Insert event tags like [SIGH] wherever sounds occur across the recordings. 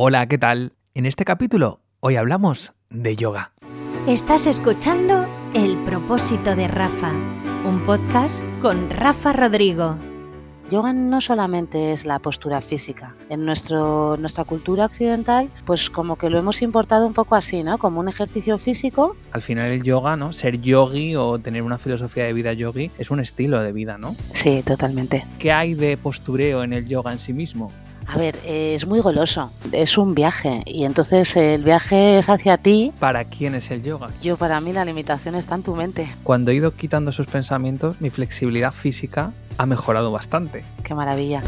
Hola, ¿qué tal? En este capítulo hoy hablamos de yoga. Estás escuchando El propósito de Rafa, un podcast con Rafa Rodrigo. Yoga no solamente es la postura física. En nuestro, nuestra cultura occidental, pues como que lo hemos importado un poco así, ¿no? Como un ejercicio físico. Al final el yoga, ¿no? Ser yogi o tener una filosofía de vida yogi es un estilo de vida, ¿no? Sí, totalmente. ¿Qué hay de postureo en el yoga en sí mismo? A ver, eh, es muy goloso, es un viaje y entonces el viaje es hacia ti. ¿Para quién es el yoga? Yo para mí la limitación está en tu mente. Cuando he ido quitando esos pensamientos, mi flexibilidad física ha mejorado bastante. Qué maravilla.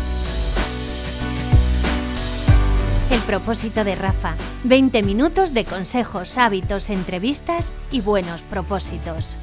El propósito de Rafa. 20 minutos de consejos, hábitos, entrevistas y buenos propósitos.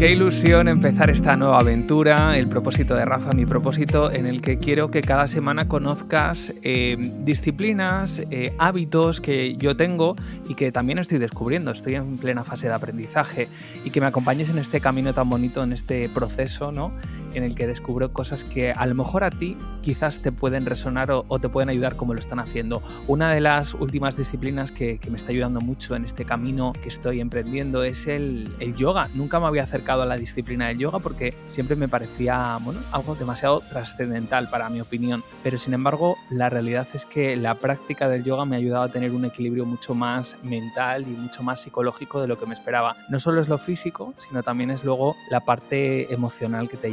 Qué ilusión empezar esta nueva aventura, el propósito de Rafa, mi propósito, en el que quiero que cada semana conozcas eh, disciplinas, eh, hábitos que yo tengo y que también estoy descubriendo. Estoy en plena fase de aprendizaje y que me acompañes en este camino tan bonito, en este proceso, ¿no? En el que descubro cosas que a lo mejor a ti quizás te pueden resonar o, te pueden ayudar como lo están haciendo. Una de las últimas disciplinas que, me está ayudando mucho en este camino que estoy emprendiendo es el, yoga. Nunca me había acercado a la disciplina del yoga porque siempre me parecía bueno, algo demasiado trascendental para mi opinión. Pero sin embargo, la realidad es que la práctica del yoga me ha ayudado a tener un equilibrio mucho más mental y mucho más psicológico de lo que me esperaba. No solo es lo físico, sino también es luego la parte emocional que te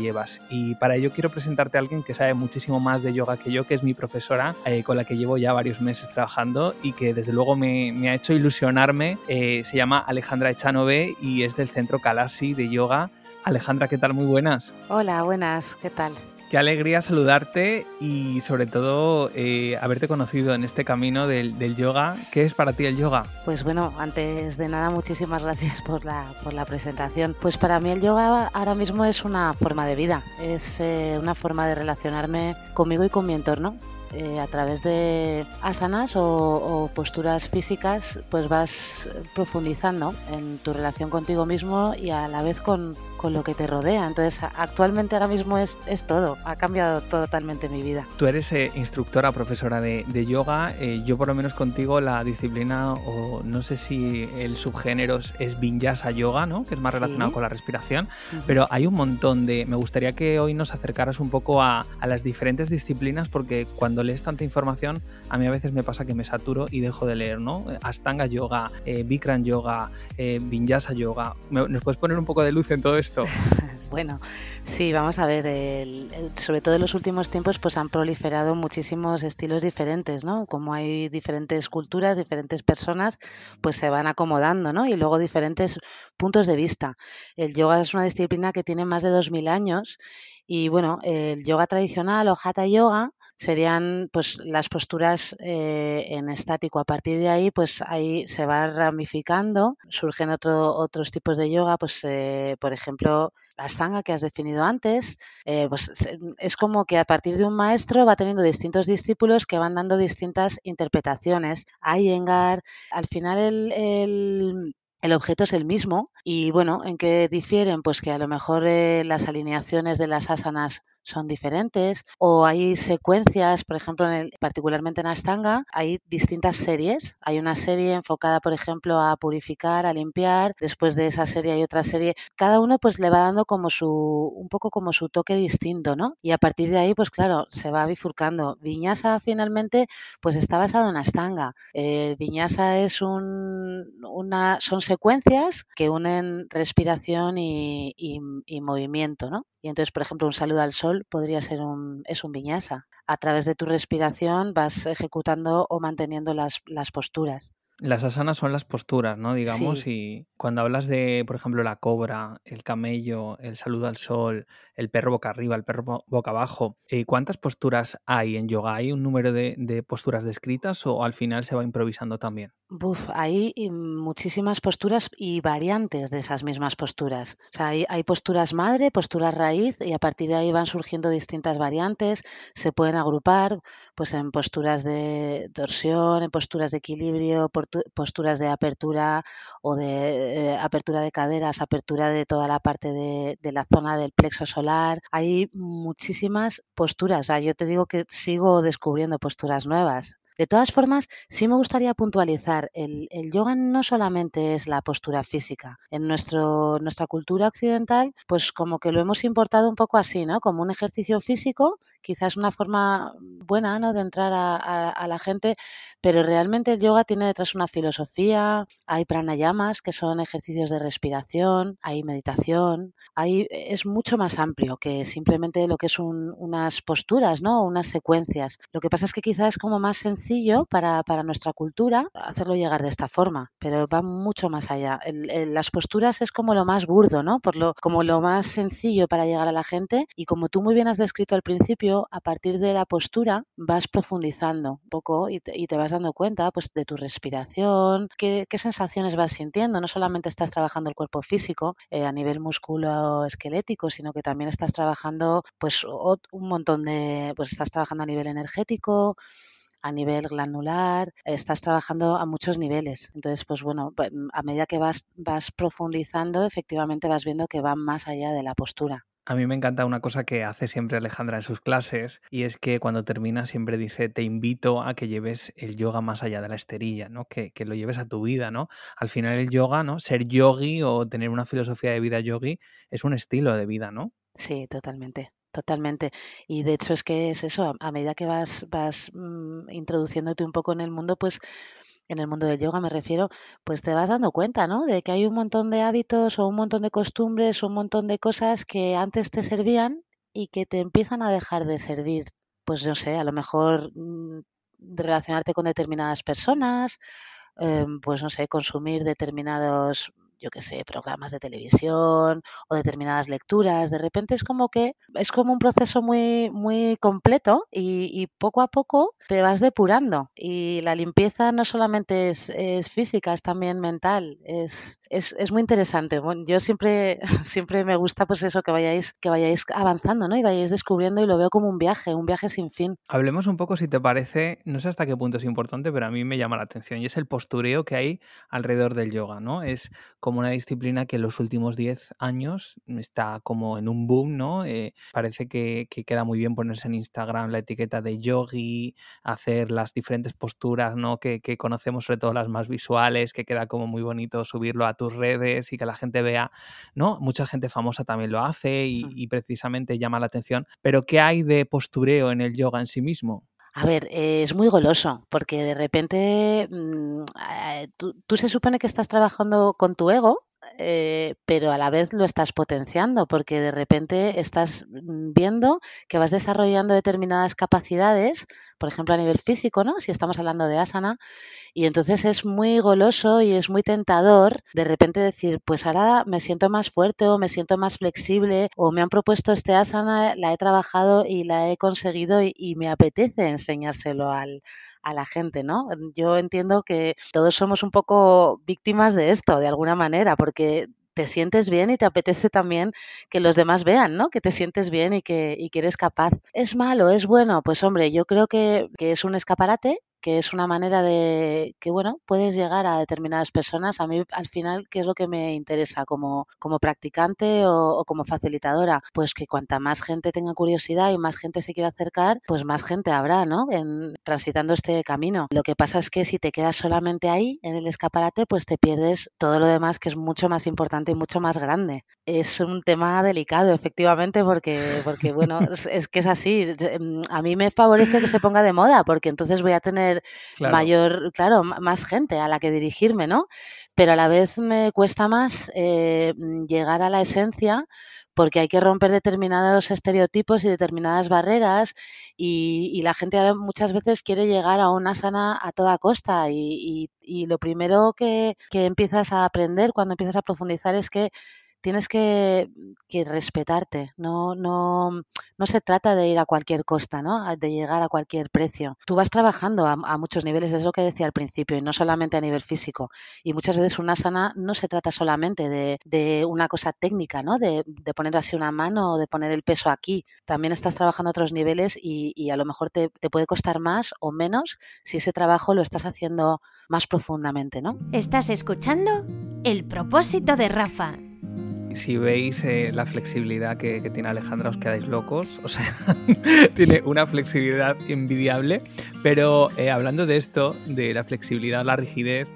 y para ello quiero presentarte a alguien que sabe muchísimo más de yoga que yo, que es mi profesora, eh, con la que llevo ya varios meses trabajando y que desde luego me, ha hecho ilusionarme. Eh, se llama Alejandra Echanove y es del Centro Kalasi de Yoga. Alejandra, ¿qué tal? Muy buenas. Hola, buenas, ¿qué tal? Qué alegría saludarte y sobre todo eh, haberte conocido en este camino del, yoga. ¿Qué es para ti el yoga? Pues bueno, antes de nada muchísimas gracias por la, por la presentación. Pues para mí el yoga ahora mismo es una forma de vida, es eh, una forma de relacionarme conmigo y con mi entorno. Eh, a través de asanas o, posturas físicas, pues vas profundizando en tu relación contigo mismo y a la vez con, con lo que te rodea. Entonces, actualmente ahora mismo es, es todo, ha cambiado totalmente mi vida. Tú eres eh, instructora, profesora de, de yoga. Eh, yo por lo menos contigo la disciplina, o no sé si el subgénero es vinyasa yoga, ¿no? que es más relacionado con la respiración, pero hay un montón de... Me gustaría que hoy nos acercaras un poco a, a las diferentes disciplinas porque cuando lees tanta información, a mí a veces me pasa que me saturo y dejo de leer, ¿no? Astanga Yoga, eh, Bikram Yoga, eh, Vinyasa Yoga. ¿Nos puedes poner un poco de luz en todo [LAUGHS] bueno, sí, vamos a ver, sobre todo en los últimos tiempos pues han proliferado muchísimos estilos diferentes, ¿no? Como hay diferentes culturas, diferentes personas, pues se van acomodando, ¿no? Y luego diferentes puntos de vista. El yoga es una disciplina que tiene más de 2.000 años y bueno, el yoga tradicional o hatha yoga serían pues las posturas eh, en estático. A partir de ahí, pues ahí se va ramificando, surgen otro, otros tipos de yoga, pues eh, por ejemplo la Ashtanga que has definido antes, eh, pues es como que a partir de un maestro va teniendo distintos discípulos que van dando distintas interpretaciones. Iyengar, al final el, el objeto es el mismo y bueno, ¿en qué difieren? Pues que a lo mejor las alineaciones de las asanas son diferentes o hay secuencias, por ejemplo, en particularmente en Astanga, hay distintas series. Hay una serie enfocada, por ejemplo, a purificar, a limpiar. Después de esa serie hay otra serie. Cada uno pues le va dando como su un poco como su toque distinto, ¿no? Y a partir de ahí, pues claro, se va bifurcando. Viñasa finalmente pues está basado en Astanga. Eh, Viñasa es un, una son secuencias que unen respiración y, y movimiento, ¿no? Y entonces, por ejemplo, un saludo al sol podría ser un, es un viñasa. A través de tu respiración vas ejecutando o manteniendo las, las posturas. Las asanas son las posturas, ¿no? Digamos, y cuando hablas de, por ejemplo, la cobra, el camello, el saludo al sol, el perro boca arriba, el perro boca abajo, eh, ¿cuántas posturas hay en yoga? ¿Hay un número de, de posturas descritas o al final se va improvisando también? Buf, hay muchísimas posturas y variantes de esas mismas posturas. O sea, hay, hay, posturas madre, posturas raíz y a partir de ahí van surgiendo distintas variantes. Se pueden agrupar pues en posturas de torsión, en posturas de equilibrio, posturas de apertura o de eh, apertura de caderas, apertura de toda la parte de, la zona del plexo solar. Hay muchísimas posturas. Yo te digo que sigo descubriendo posturas nuevas. De todas formas, sí me gustaría puntualizar, el, yoga no solamente es la postura física. En nuestra cultura occidental, pues como que lo hemos importado un poco así, ¿no? Como un ejercicio físico, quizás una forma buena, ¿no? De entrar a, la gente, pero realmente el yoga tiene detrás una filosofía, hay pranayamas, que son ejercicios de respiración, hay meditación, hay, es mucho más amplio que simplemente lo que es unas posturas, ¿no? Unas secuencias. Lo que pasa es que quizás es como más sencillo para, para, nuestra cultura hacerlo llegar de esta forma, pero va mucho más allá. las posturas es como lo más burdo, ¿no? Por lo, como lo más sencillo para llegar a la gente y como tú muy bien has descrito al principio, a partir de la postura vas profundizando un poco y te, vas dando cuenta pues, de tu respiración, qué, sensaciones vas sintiendo. No solamente estás trabajando el cuerpo físico eh, a nivel musculoesquelético, sino que también estás trabajando pues un montón de, pues estás trabajando a nivel energético, a nivel glandular, estás trabajando a muchos niveles. Entonces, pues bueno, a medida que vas, vas profundizando, efectivamente vas viendo que va más allá de la postura. A mí me encanta una cosa que hace siempre Alejandra en sus clases y es que cuando termina siempre dice te invito a que lleves el yoga más allá de la esterilla, ¿no? Que, que, lo lleves a tu vida, ¿no? Al final el yoga, ¿no? Ser yogi o tener una filosofía de vida yogi es un estilo de vida, ¿no? Sí, totalmente. Totalmente. Y de hecho es que es eso, a, medida que vas, vas mm, introduciéndote un poco en el mundo, pues en el mundo del yoga me refiero, pues te vas dando cuenta, ¿no? De que hay un montón de hábitos o un montón de costumbres o un montón de cosas que antes te servían y que te empiezan a dejar de servir. Pues no sé, a lo mejor mm, relacionarte con determinadas personas, em, pues no sé, consumir determinados yo qué sé, programas de televisión o determinadas lecturas. De repente es como que es como un proceso muy, muy completo y, poco a poco te vas depurando. Y la limpieza no solamente es, física, es también mental. Es, es, muy interesante. yo siempre, [LAUGHS] siempre me gusta pues eso, que vayáis, que vayáis avanzando, ¿no? Y vayáis descubriendo y lo veo como un viaje, un viaje sin fin. Hablemos un poco, si te parece, no sé hasta qué punto es importante, pero a mí me llama la atención y es el postureo que hay alrededor del yoga, ¿no? Es como una disciplina que en los últimos 10 años está como en un boom, ¿no? Eh, parece que, queda muy bien ponerse en Instagram la etiqueta de yogi, hacer las diferentes posturas, ¿no? Que, conocemos, sobre todo las más visuales, que queda como muy bonito subirlo a tus redes y que la gente vea, ¿no? Mucha gente famosa también lo hace y, y precisamente llama la atención. Pero ¿qué hay de postureo en el yoga en sí mismo? A ver, es muy goloso, porque de repente mm, eh, tú, se supone que estás trabajando con tu ego, eh, pero a la vez lo estás potenciando, porque de repente estás mm, viendo que vas desarrollando determinadas capacidades, por ejemplo a nivel físico, ¿no? Si estamos hablando de asana, y entonces es muy goloso y es muy tentador de repente decir, pues ahora me siento más fuerte o me siento más flexible o me han propuesto este asana, la he trabajado y la he conseguido y, me apetece enseñárselo al, a la gente, ¿no? Yo entiendo que todos somos un poco víctimas de esto, de alguna manera, porque te sientes bien y te apetece también que los demás vean, ¿no? Que te sientes bien y que, y que eres capaz. ¿Es malo? ¿Es bueno? Pues hombre, yo creo que, que es un escaparate que es una manera de que, bueno, puedes llegar a determinadas personas. A mí, al final, ¿qué es lo que me interesa como, como practicante o, como facilitadora? Pues que cuanta más gente tenga curiosidad y más gente se quiera acercar, pues más gente habrá, ¿no? En, transitando este camino. Lo que pasa es que si te quedas solamente ahí, en el escaparate, pues te pierdes todo lo demás que es mucho más importante y mucho más grande. Es un tema delicado, efectivamente, porque, porque bueno, [LAUGHS] es que es así. A mí me favorece que se ponga de moda, porque entonces voy a tener mayor, claro, más gente a la que dirigirme, ¿no? Pero a la vez me cuesta más eh, llegar a la esencia porque hay que romper determinados estereotipos y determinadas barreras y, la gente muchas veces quiere llegar a una sana a toda costa y, lo primero que, que empiezas a aprender cuando empiezas a profundizar es que tienes que, que respetarte, no, no, no se trata de ir a cualquier costa, ¿no? de llegar a cualquier precio. Tú vas trabajando a, muchos niveles, es lo que decía al principio, y no solamente a nivel físico. Y muchas veces una sana no se trata solamente de, de una cosa técnica, ¿no? De, de, poner así una mano o de poner el peso aquí. También estás trabajando a otros niveles y, y a lo mejor te, te puede costar más o menos si ese trabajo lo estás haciendo más profundamente, ¿no? ¿Estás escuchando? El propósito de Rafa. Si veis eh, la flexibilidad que, tiene Alejandra, os quedáis locos. O sea, [LAUGHS] tiene una flexibilidad envidiable. Pero eh, hablando de esto, de la flexibilidad, la rigidez,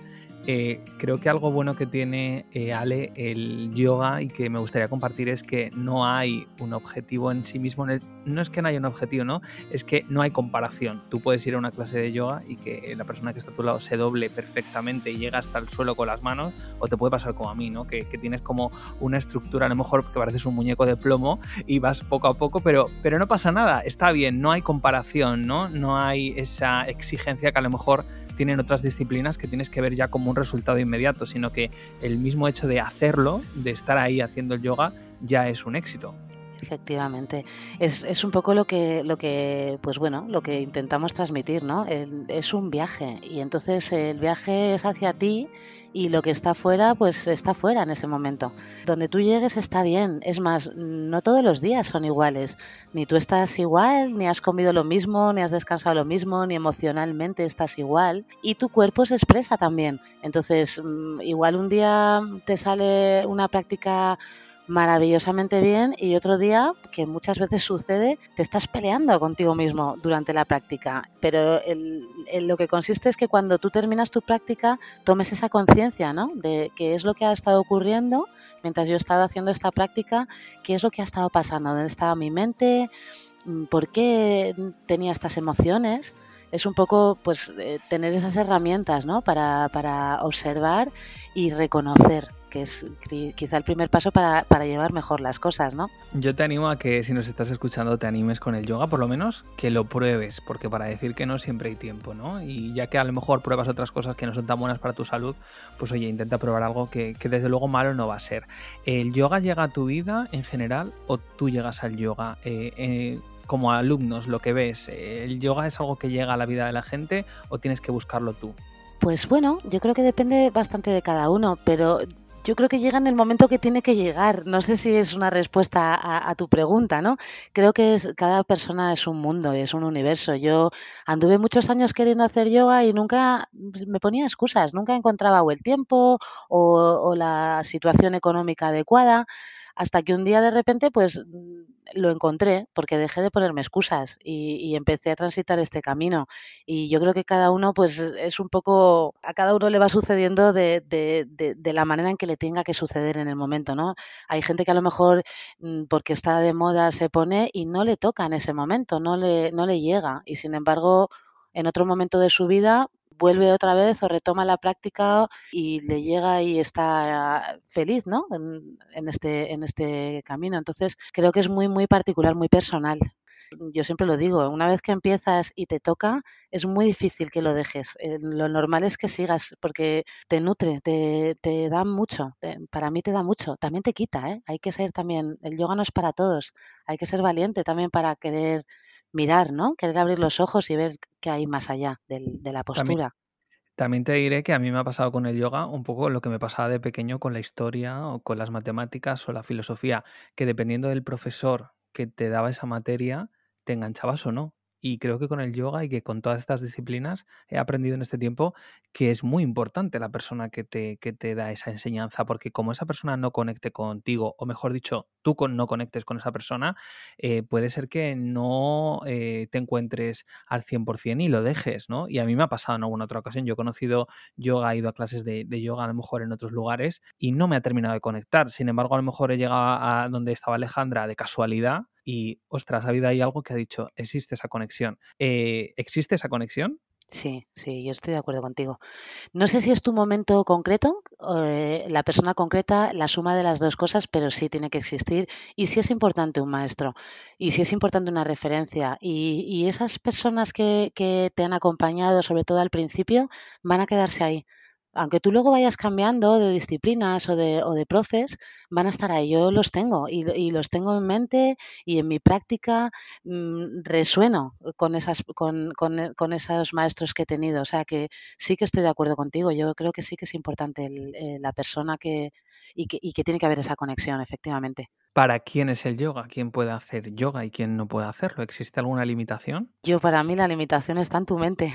eh, creo que algo bueno que tiene eh, Ale el yoga y que me gustaría compartir es que no hay un objetivo en sí mismo. no es que no haya un objetivo, ¿no? Es que no hay comparación. Tú puedes ir a una clase de yoga y que la persona que está a tu lado se doble perfectamente y llega hasta el suelo con las manos, o te puede pasar como a mí, ¿no? Que, tienes como una estructura, a lo mejor que pareces un muñeco de plomo y vas poco a poco, pero, pero no pasa nada, está bien, no hay comparación, ¿no? No hay esa exigencia que a lo mejor tienen otras disciplinas que tienes que ver ya como un resultado inmediato, sino que el mismo hecho de hacerlo, de estar ahí haciendo el yoga, ya es un éxito. Efectivamente, es, es, un poco lo que, lo que, pues bueno, lo que intentamos transmitir, ¿no? es un viaje y entonces el viaje es hacia ti y lo que está fuera, pues está fuera en ese momento. Donde tú llegues está bien. Es más, no todos los días son iguales. Ni tú estás igual, ni has comido lo mismo, ni has descansado lo mismo, ni emocionalmente estás igual. Y tu cuerpo se expresa también. Entonces, mm, igual un día te sale una práctica maravillosamente bien y otro día, que muchas veces sucede, te estás peleando contigo mismo durante la práctica. Pero lo que consiste es que cuando tú terminas tu práctica tomes esa conciencia ¿no? de qué es lo que ha estado ocurriendo mientras yo he estado haciendo esta práctica, qué es lo que ha estado pasando, dónde estaba mi mente, mm, por qué tenía estas emociones es un poco pues eh, tener esas herramientas ¿no? para, para observar y reconocer que es quizá el primer paso para, llevar mejor las cosas, ¿no? Yo te animo a que si nos estás escuchando te animes con el yoga, por lo menos que lo pruebes, porque para decir que no siempre hay tiempo, ¿no? Y ya que a lo mejor pruebas otras cosas que no son tan buenas para tu salud, pues oye, intenta probar algo que, desde luego malo no va a ser. ¿El yoga llega a tu vida en general o tú llegas al yoga? Eh, eh, como alumnos, lo que ves, ¿el yoga es algo que llega a la vida de la gente o tienes que buscarlo tú? Pues bueno, yo creo que depende bastante de cada uno, pero yo creo que llega en el momento que tiene que llegar. No sé si es una respuesta a, tu pregunta, ¿no? Creo que es, cada persona es un mundo, es un universo. Yo anduve muchos años queriendo hacer yoga y nunca pues, me ponía excusas, nunca encontraba o el tiempo o la situación económica adecuada hasta que un día de repente pues lo encontré porque dejé de ponerme excusas y, empecé a transitar este camino. Y yo creo que cada uno pues es un poco a cada uno le va sucediendo de, de, de, la manera en que le tenga que suceder en el momento no hay gente que a lo mejor mm, porque está de moda se pone y no le toca en ese momento no le no le llega. Y sin embargo en otro momento de su vida vuelve otra vez o retoma la práctica y le llega y está feliz, ¿no? En, este, en este camino. Entonces, creo que es muy, muy particular, muy personal. Yo siempre lo digo, una vez que empiezas y te toca, es muy difícil que lo dejes. Eh, lo normal es que sigas porque te nutre, te, te da mucho. para mí te da mucho. También te quita, ¿eh? Hay que ser también, el yoga no es para todos. Hay que ser valiente también para querer mirar, ¿no? Querer abrir los ojos y ver qué hay más allá de la postura. También, te diré que a mí me ha pasado con el yoga un poco lo que me pasaba de pequeño con la historia o con las matemáticas o la filosofía, que dependiendo del profesor que te daba esa materia, te enganchabas o no. Y creo que con el yoga y que con todas estas disciplinas he aprendido en este tiempo que es muy importante la persona que te, que te da esa enseñanza, porque como esa persona no conecte contigo, o mejor dicho, tú no conectes con esa persona, eh, puede ser que no eh, te encuentres al 100% y lo dejes, ¿no? Y a mí me ha pasado en alguna otra ocasión. Yo he conocido yoga, he ido a clases de, de yoga a lo mejor en otros lugares y no me ha terminado de conectar. Sin embargo, a lo mejor he llegado a donde estaba Alejandra de casualidad y, ostras, ha habido ahí algo que ha dicho, existe esa conexión. Eh, ¿Existe esa conexión? Sí, sí, yo estoy de acuerdo contigo. No sé si es tu momento concreto, eh, la persona concreta, la suma de las dos cosas, pero sí tiene que existir. Y sí es importante un maestro, y sí es importante una referencia. Y, y esas personas que, que te han acompañado, sobre todo al principio, van a quedarse ahí aunque tú luego vayas cambiando de disciplinas o de, o de profes, van a estar ahí. Yo los tengo y, los tengo en mente y en mi práctica mm, resueno con, esas, con, con, esos maestros que he tenido. O sea que sí que estoy de acuerdo contigo. Yo creo que sí que es importante eh, la persona que y, que y que tiene que haber esa conexión, efectivamente. ¿Para quién es el yoga? ¿Quién puede hacer yoga y quién no puede hacerlo? ¿Existe alguna limitación? Yo, para mí, la limitación está en tu mente.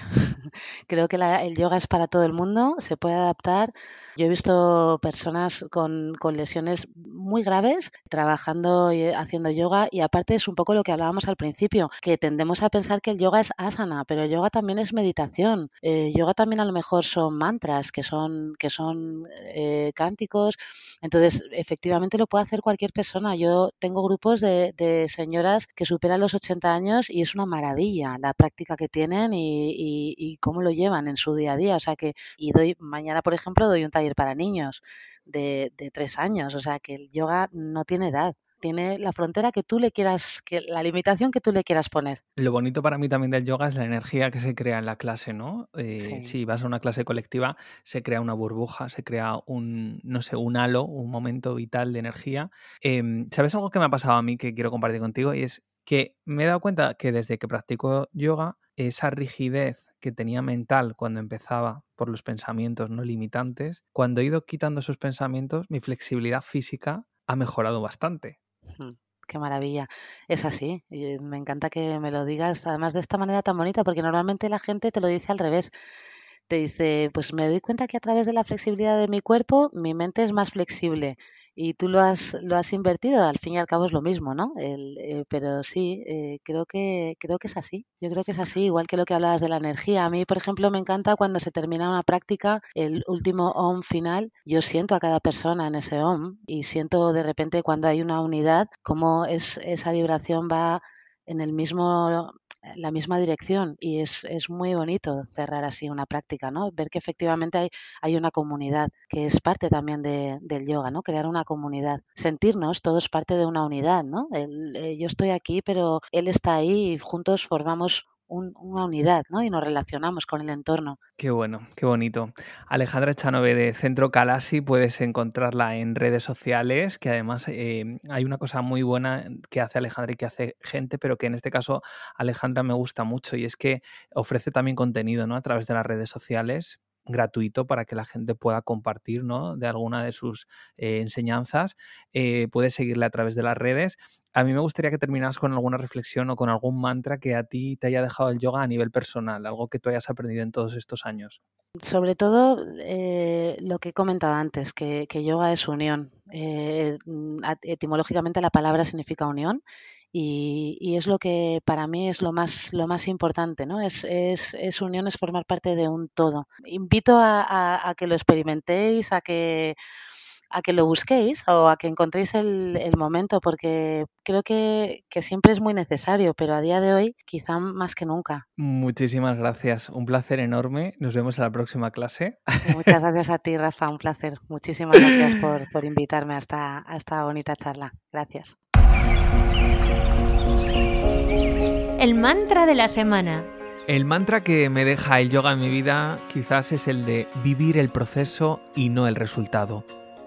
Creo que el yoga es para todo el mundo, se puede adaptar. Yo he visto personas con, con lesiones muy graves trabajando y haciendo yoga y aparte es un poco lo que hablábamos al principio, que tendemos a pensar que el yoga es asana, pero el yoga también es meditación. Eh, yoga también a lo mejor son mantras, que son, que son eh, cánticos. Entonces, efectivamente lo puede hacer cualquier persona yo tengo grupos de, señoras que superan los 80 años y es una maravilla la práctica que tienen y, cómo lo llevan en su día a día. O sea que, y doy, mañana, por ejemplo, doy un taller para niños de, de tres años. O sea que el yoga no tiene edad tiene la frontera que tú le quieras, que la limitación que tú le quieras poner. Lo bonito para mí también del yoga es la energía que se crea en la clase, ¿no? Eh, si vas a una clase colectiva, se crea una burbuja, se crea un, no sé, un halo, un momento vital de energía. Em, ¿Sabes algo que me ha pasado a mí que quiero compartir contigo? Y es que me he dado cuenta que desde que practico yoga, esa rigidez que tenía mental cuando empezaba por los pensamientos no limitantes, cuando he ido quitando esos pensamientos, mi flexibilidad física ha mejorado bastante. Qué maravilla. Es así. Y me encanta que me lo digas, además de esta manera tan bonita, porque normalmente la gente te lo dice al revés. Te dice, pues me doy cuenta que a través de la flexibilidad de mi cuerpo, mi mente es más flexible y tú lo has, lo has invertido, al fin y al cabo es lo mismo, ¿no? El, eh, pero sí, eh, creo, que, creo que es así. Yo creo que es así, igual que lo que hablabas de la energía. A mí, por ejemplo, me encanta cuando se termina una práctica, el último OM final, yo siento a cada persona en ese OM y siento de repente cuando hay una unidad, cómo es, esa vibración va en el mismo la misma dirección y es, es, muy bonito cerrar así una práctica, ¿no? Ver que efectivamente hay, hay una comunidad, que es parte también de, del yoga, ¿no? Crear una comunidad, sentirnos todos parte de una unidad, ¿no? Eh, yo estoy aquí, pero él está ahí y juntos formamos una unidad, ¿no? Y nos relacionamos con el entorno. Qué bueno, qué bonito. Alejandra Chanove de Centro Calasi, puedes encontrarla en redes sociales, que además eh, hay una cosa muy buena que hace Alejandra y que hace gente, pero que en este caso Alejandra me gusta mucho y es que ofrece también contenido, ¿no? A través de las redes sociales gratuito para que la gente pueda compartir ¿no? de alguna de sus eh, enseñanzas. Eh, puedes seguirle a través de las redes. A mí me gustaría que terminas con alguna reflexión o con algún mantra que a ti te haya dejado el yoga a nivel personal, algo que tú hayas aprendido en todos estos años. Sobre todo eh, lo que he comentado antes, que, que yoga es unión. Mm, etimológicamente la palabra significa unión y, es lo que para mí es lo más, lo más importante, ¿no? Es, es, es unión, es formar parte de un todo. Invito a, que lo experimentéis, a que a que lo busquéis o a que encontréis el, el momento, porque creo que, que, siempre es muy necesario, pero a día de hoy quizá más que nunca. Muchísimas gracias, un placer enorme. Nos vemos en la próxima clase. Muchas gracias a ti, Rafa, un placer. Muchísimas gracias por, por invitarme a esta, a esta bonita charla. Gracias. El mantra de la semana. El mantra que me deja el yoga en mi vida quizás es el de vivir el proceso y no el resultado.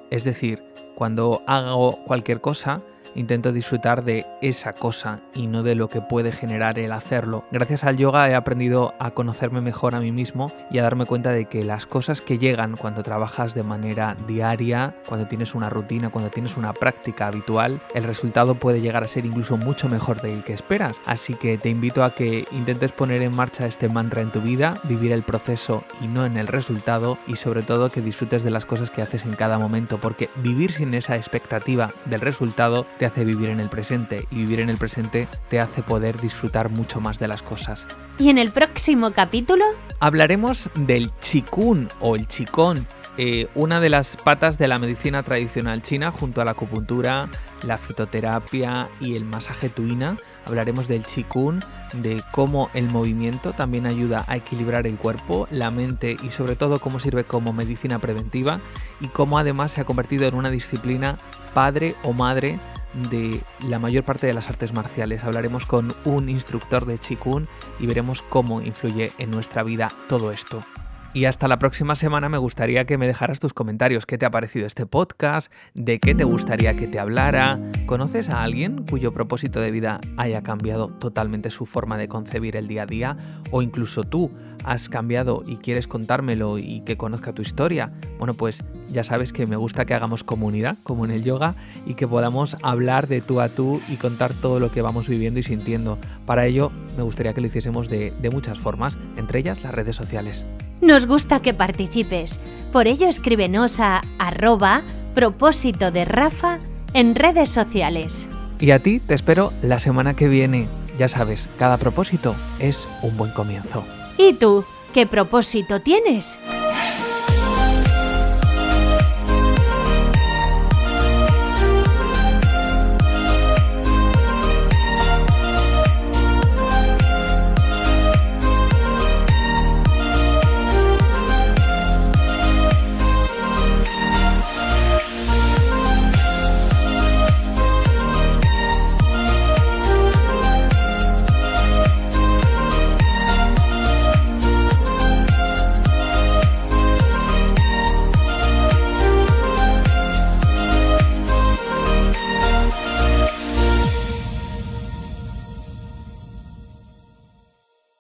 Es decir, cuando hago cualquier cosa, Intento disfrutar de esa cosa y no de lo que puede generar el hacerlo. Gracias al yoga he aprendido a conocerme mejor a mí mismo y a darme cuenta de que las cosas que llegan cuando trabajas de manera diaria, cuando tienes una rutina, cuando tienes una práctica habitual, el resultado puede llegar a ser incluso mucho mejor del que esperas. Así que te invito a que intentes poner en marcha este mantra en tu vida, vivir el proceso y no en el resultado y sobre todo que disfrutes de las cosas que haces en cada momento porque vivir sin esa expectativa del resultado te hace vivir en el presente y vivir en el presente te hace poder disfrutar mucho más de las cosas. ¿Y en el próximo capítulo? Hablaremos del chikun o el chikón, eh, una de las patas de la medicina tradicional china junto a la acupuntura, la fitoterapia y el masaje tuina. Hablaremos del chikun, de cómo el movimiento también ayuda a equilibrar el cuerpo, la mente y sobre todo cómo sirve como medicina preventiva y cómo además se ha convertido en una disciplina padre o madre de la mayor parte de las artes marciales. Hablaremos con un instructor de Qigong y veremos cómo influye en nuestra vida todo esto. Y hasta la próxima semana me gustaría que me dejaras tus comentarios. ¿Qué te ha parecido este podcast? ¿De qué te gustaría que te hablara? ¿Conoces a alguien cuyo propósito de vida haya cambiado totalmente su forma de concebir el día a día? ¿O incluso tú has cambiado y quieres contármelo y que conozca tu historia? Bueno, pues ya sabes que me gusta que hagamos comunidad, como en el yoga, y que podamos hablar de tú a tú y contar todo lo que vamos viviendo y sintiendo. Para ello, me gustaría que lo hiciésemos de, de muchas formas, entre ellas las redes sociales. Nos gusta que participes. Por ello escríbenos a arroba propósito de Rafa en redes sociales. Y a ti te espero la semana que viene. Ya sabes, cada propósito es un buen comienzo. ¿Y tú? ¿Qué propósito tienes?